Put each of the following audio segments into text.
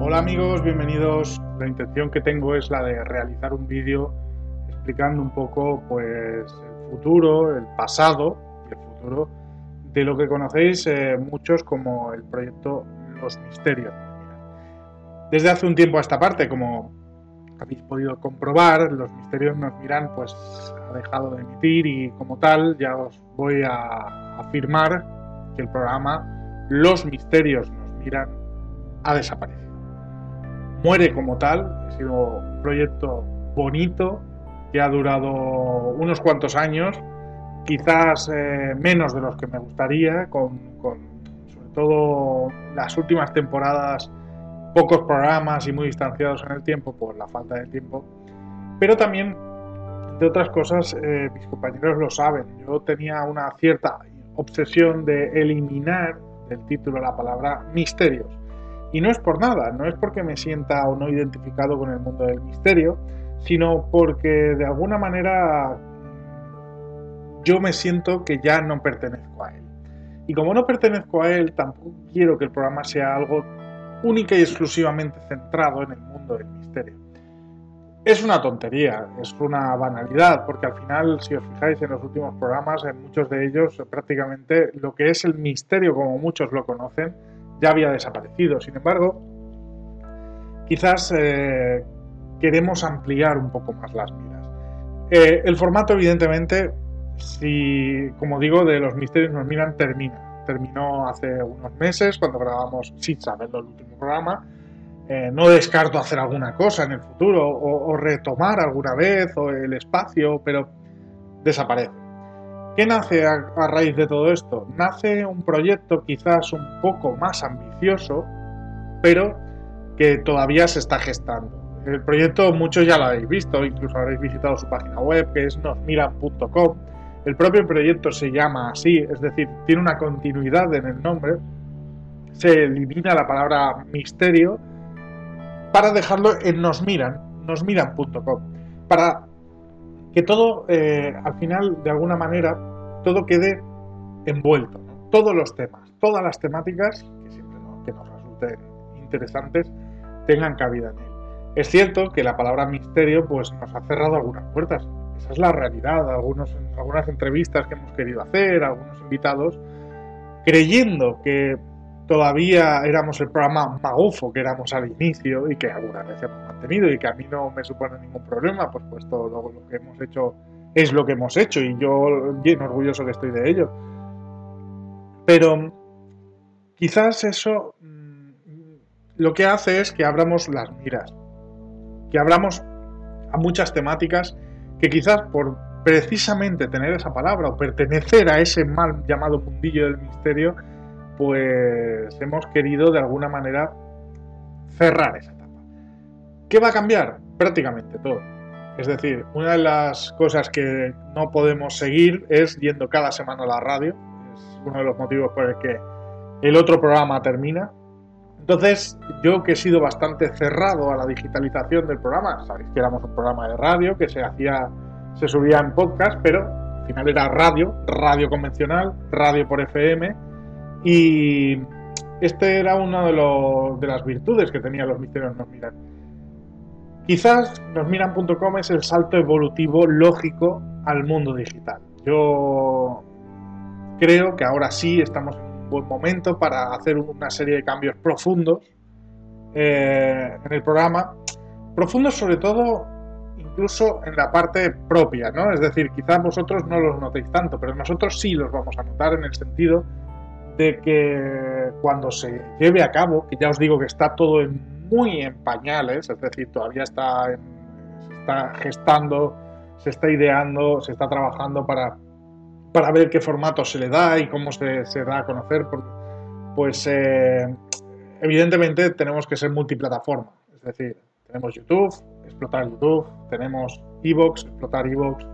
Hola amigos, bienvenidos. La intención que tengo es la de realizar un vídeo explicando un poco pues el futuro, el pasado y el futuro de lo que conocéis eh, muchos como el proyecto Los Misterios. Desde hace un tiempo a esta parte, como habéis podido comprobar, Los Misterios nos miran pues dejado de emitir y como tal ya os voy a afirmar que el programa Los Misterios nos miran ha desaparecido. Muere como tal, ha sido un proyecto bonito que ha durado unos cuantos años, quizás eh, menos de los que me gustaría, con sobre todo las últimas temporadas pocos programas y muy distanciados en el tiempo por la falta de tiempo, pero también de otras cosas, eh, mis compañeros lo saben. Yo tenía una cierta obsesión de eliminar del título la palabra misterios. Y no es por nada, no es porque me sienta o no identificado con el mundo del misterio, sino porque de alguna manera yo me siento que ya no pertenezco a él. Y como no pertenezco a él, tampoco quiero que el programa sea algo única y exclusivamente centrado en el mundo del misterio es una tontería, es una banalidad, porque al final, si os fijáis en los últimos programas, en muchos de ellos prácticamente lo que es el misterio, como muchos lo conocen, ya había desaparecido. Sin embargo, quizás eh, queremos ampliar un poco más las miras. Eh, el formato, evidentemente, si, como digo, de los misterios nos miran, termina. Terminó hace unos meses, cuando grabamos, sin saberlo, el último programa eh, no descarto hacer alguna cosa en el futuro o, retomar alguna vez o el espacio, pero desaparece. ¿Qué nace a, raíz de todo esto? Nace un proyecto quizás un poco más ambicioso, pero que todavía se está gestando. El proyecto muchos ya lo habéis visto, incluso habréis visitado su página web, que es nosmiran.com. El propio proyecto se llama así, es decir, tiene una continuidad en el nombre. Se elimina la palabra misterio para dejarlo en nosmiran, nosmiran.com, para que todo, eh, al final, de alguna manera, todo quede envuelto, todos los temas, todas las temáticas, que siempre que nos resulten interesantes, tengan cabida en él. Es cierto que la palabra misterio pues, nos ha cerrado algunas puertas. Esa es la realidad. Algunos, algunas entrevistas que hemos querido hacer, algunos invitados, creyendo que todavía éramos el programa magufo que éramos al inicio y que alguna vez hemos mantenido y que a mí no me supone ningún problema, pues puesto luego lo que hemos hecho es lo que hemos hecho y yo bien orgulloso que estoy de ello. Pero quizás eso mm, lo que hace es que abramos las miras, que abramos a muchas temáticas que quizás por precisamente tener esa palabra o pertenecer a ese mal llamado mundillo del misterio, pues hemos querido de alguna manera cerrar esa etapa. ¿Qué va a cambiar? Prácticamente todo. Es decir, una de las cosas que no podemos seguir es yendo cada semana a la radio. Es uno de los motivos por el que el otro programa termina. Entonces, yo que he sido bastante cerrado a la digitalización del programa, sabéis que éramos un programa de radio que se hacía, se subía en podcast, pero al final era radio, radio convencional, radio por FM, y este era una de, de las virtudes que tenían los misterios Nos Miran. Quizás nosmiran.com es el salto evolutivo lógico al mundo digital. Yo creo que ahora sí estamos buen momento para hacer una serie de cambios profundos eh, en el programa. Profundos sobre todo incluso en la parte propia, ¿no? Es decir, quizás vosotros no los notéis tanto, pero nosotros sí los vamos a notar en el sentido de que cuando se lleve a cabo, que ya os digo que está todo muy en pañales, es decir, todavía está, está gestando, se está ideando, se está trabajando para para ver qué formato se le da y cómo se, da a conocer, pues eh, evidentemente tenemos que ser multiplataforma. Es decir, tenemos YouTube, explotar YouTube, tenemos Evox, explotar Evox,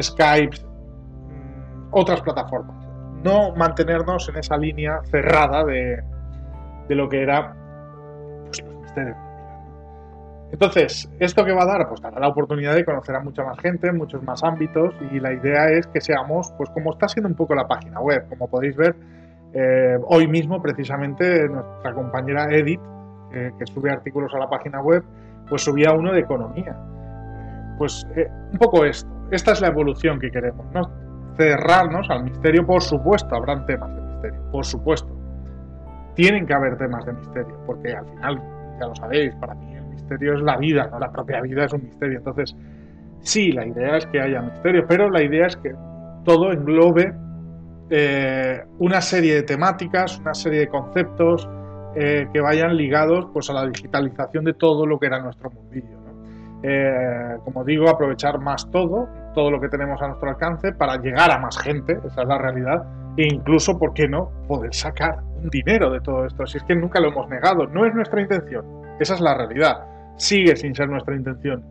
Skype, mm, otras plataformas. No mantenernos en esa línea cerrada de, lo que era pues, los misterios. Entonces, ¿esto qué va a dar? Pues dará la oportunidad de conocer a mucha más gente, en muchos más ámbitos, y la idea es que seamos, pues como está siendo un poco la página web, como podéis ver, eh, hoy mismo precisamente nuestra compañera Edith, que sube artículos a la página web, pues subía uno de economía. Pues eh, un poco esto, esta es la evolución que queremos, ¿no? Cerrarnos al misterio, por supuesto, habrán temas de misterio, por supuesto. Tienen que haber temas de misterio, porque al final, ya lo sabéis, para mí misterio es la vida, no la propia vida es un misterio. Entonces, sí, la idea es que haya misterio, pero la idea es que todo englobe eh, una serie de temáticas, una serie de conceptos eh, que vayan ligados pues, a la digitalización de todo lo que era nuestro mundillo. Eh, como digo, aprovechar más todo, todo lo que tenemos a nuestro alcance para llegar a más gente, esa es la realidad, e incluso, ¿por qué no?, poder sacar dinero de todo esto. Si es que nunca lo hemos negado, no es nuestra intención, esa es la realidad sigue sin ser nuestra intención.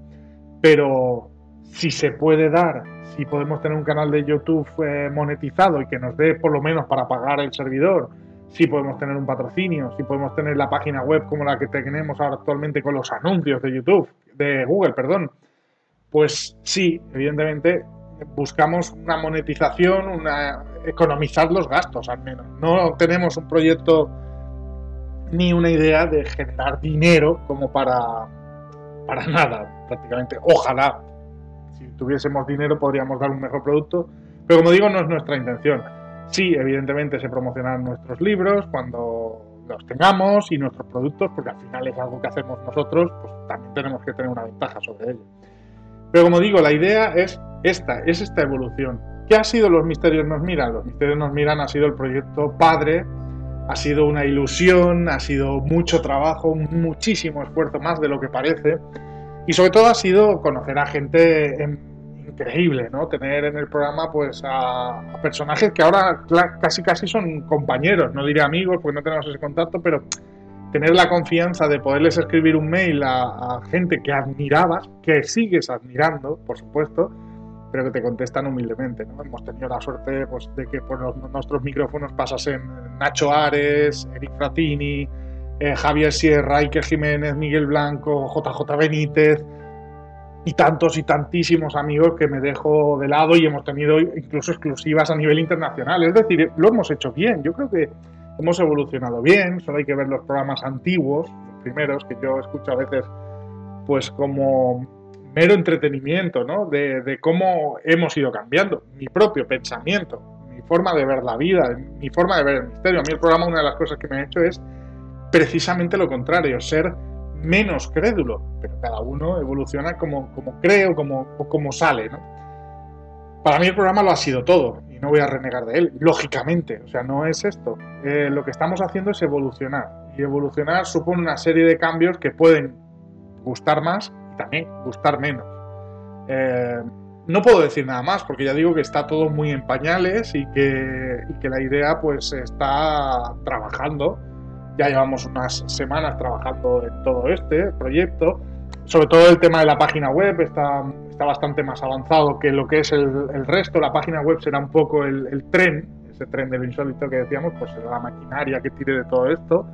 Pero si se puede dar, si podemos tener un canal de YouTube eh, monetizado y que nos dé por lo menos para pagar el servidor, si podemos tener un patrocinio, si podemos tener la página web como la que tenemos ahora actualmente con los anuncios de YouTube, de Google, perdón, pues sí, evidentemente buscamos una monetización, una economizar los gastos al menos. No tenemos un proyecto ni una idea de generar dinero como para, para nada, prácticamente. Ojalá, si tuviésemos dinero podríamos dar un mejor producto, pero como digo, no es nuestra intención. Sí, evidentemente se promocionan nuestros libros cuando los tengamos y nuestros productos, porque al final es algo que hacemos nosotros, pues también tenemos que tener una ventaja sobre ello. Pero como digo, la idea es esta, es esta evolución. ¿Qué ha sido Los Misterios Nos Miran? Los Misterios Nos Miran ha sido el proyecto padre ha sido una ilusión, ha sido mucho trabajo, muchísimo esfuerzo más de lo que parece. Y sobre todo ha sido conocer a gente increíble, ¿no? Tener en el programa pues a, personajes que ahora casi casi son compañeros, no diré amigos porque no tenemos ese contacto, pero tener la confianza de poderles escribir un mail a, a gente que admirabas, que sigues admirando, por supuesto, pero que te contestan humildemente. ¿no? Hemos tenido la suerte pues, de que por nuestros micrófonos pasasen Nacho Ares, Eric Fratini, eh, Javier Sierra, Iker Jiménez, Miguel Blanco, JJ Benítez y tantos y tantísimos amigos que me dejo de lado y hemos tenido incluso exclusivas a nivel internacional. Es decir, lo hemos hecho bien. Yo creo que hemos evolucionado bien. Solo hay que ver los programas antiguos, los primeros que yo escucho a veces, pues como mero entretenimiento, ¿no? De, cómo hemos ido cambiando, mi propio pensamiento, mi forma de ver la vida, mi forma de ver el misterio. A mí el programa una de las cosas que me ha hecho es precisamente lo contrario, ser menos crédulo, pero cada uno evoluciona como, como cree o como, sale, ¿no? Para mí el programa lo ha sido todo y no voy a renegar de él, lógicamente, o sea, no es esto. Eh, lo que estamos haciendo es evolucionar y evolucionar supone una serie de cambios que pueden gustar más gustar menos. Eh, no puedo decir nada más porque ya digo que está todo muy en pañales y que, la idea pues está trabajando. Ya llevamos unas semanas trabajando en todo este proyecto. Sobre todo el tema de la página web está, está bastante más avanzado que lo que es el, resto. La página web será un poco el, el, tren, ese tren del insólito que decíamos, pues será la maquinaria que tire de todo esto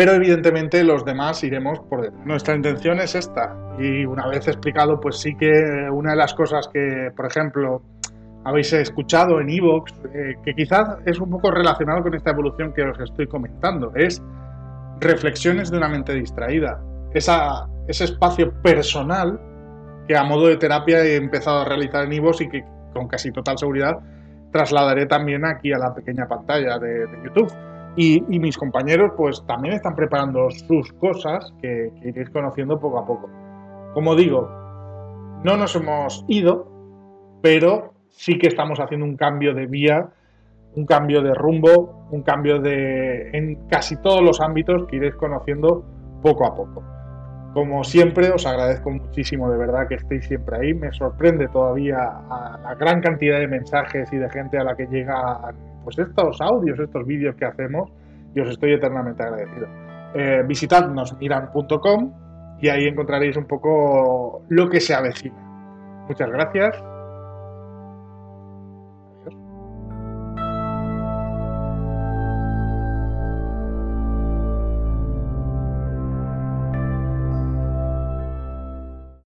pero evidentemente los demás iremos por detrás. Nuestra intención es esta y una vez explicado, pues sí que una de las cosas que, por ejemplo, habéis escuchado en Evox, eh, que quizás es un poco relacionado con esta evolución que os estoy comentando, es reflexiones de una mente distraída. Esa, ese espacio personal que a modo de terapia he empezado a realizar en Evox y que con casi total seguridad trasladaré también aquí a la pequeña pantalla de YouTube. Y, mis compañeros pues también están preparando sus cosas que, iréis conociendo poco a poco. Como digo, no nos hemos ido, pero sí que estamos haciendo un cambio de vía, un cambio de rumbo, un cambio de en casi todos los ámbitos que iréis conociendo poco a poco. Como siempre, os agradezco muchísimo de verdad que estéis siempre ahí. Me sorprende todavía la gran cantidad de mensajes y de gente a la que llegan pues estos audios, estos vídeos que hacemos y os estoy eternamente agradecido. Eh, visitadnos miran.com y ahí encontraréis un poco lo que se avecina. Muchas gracias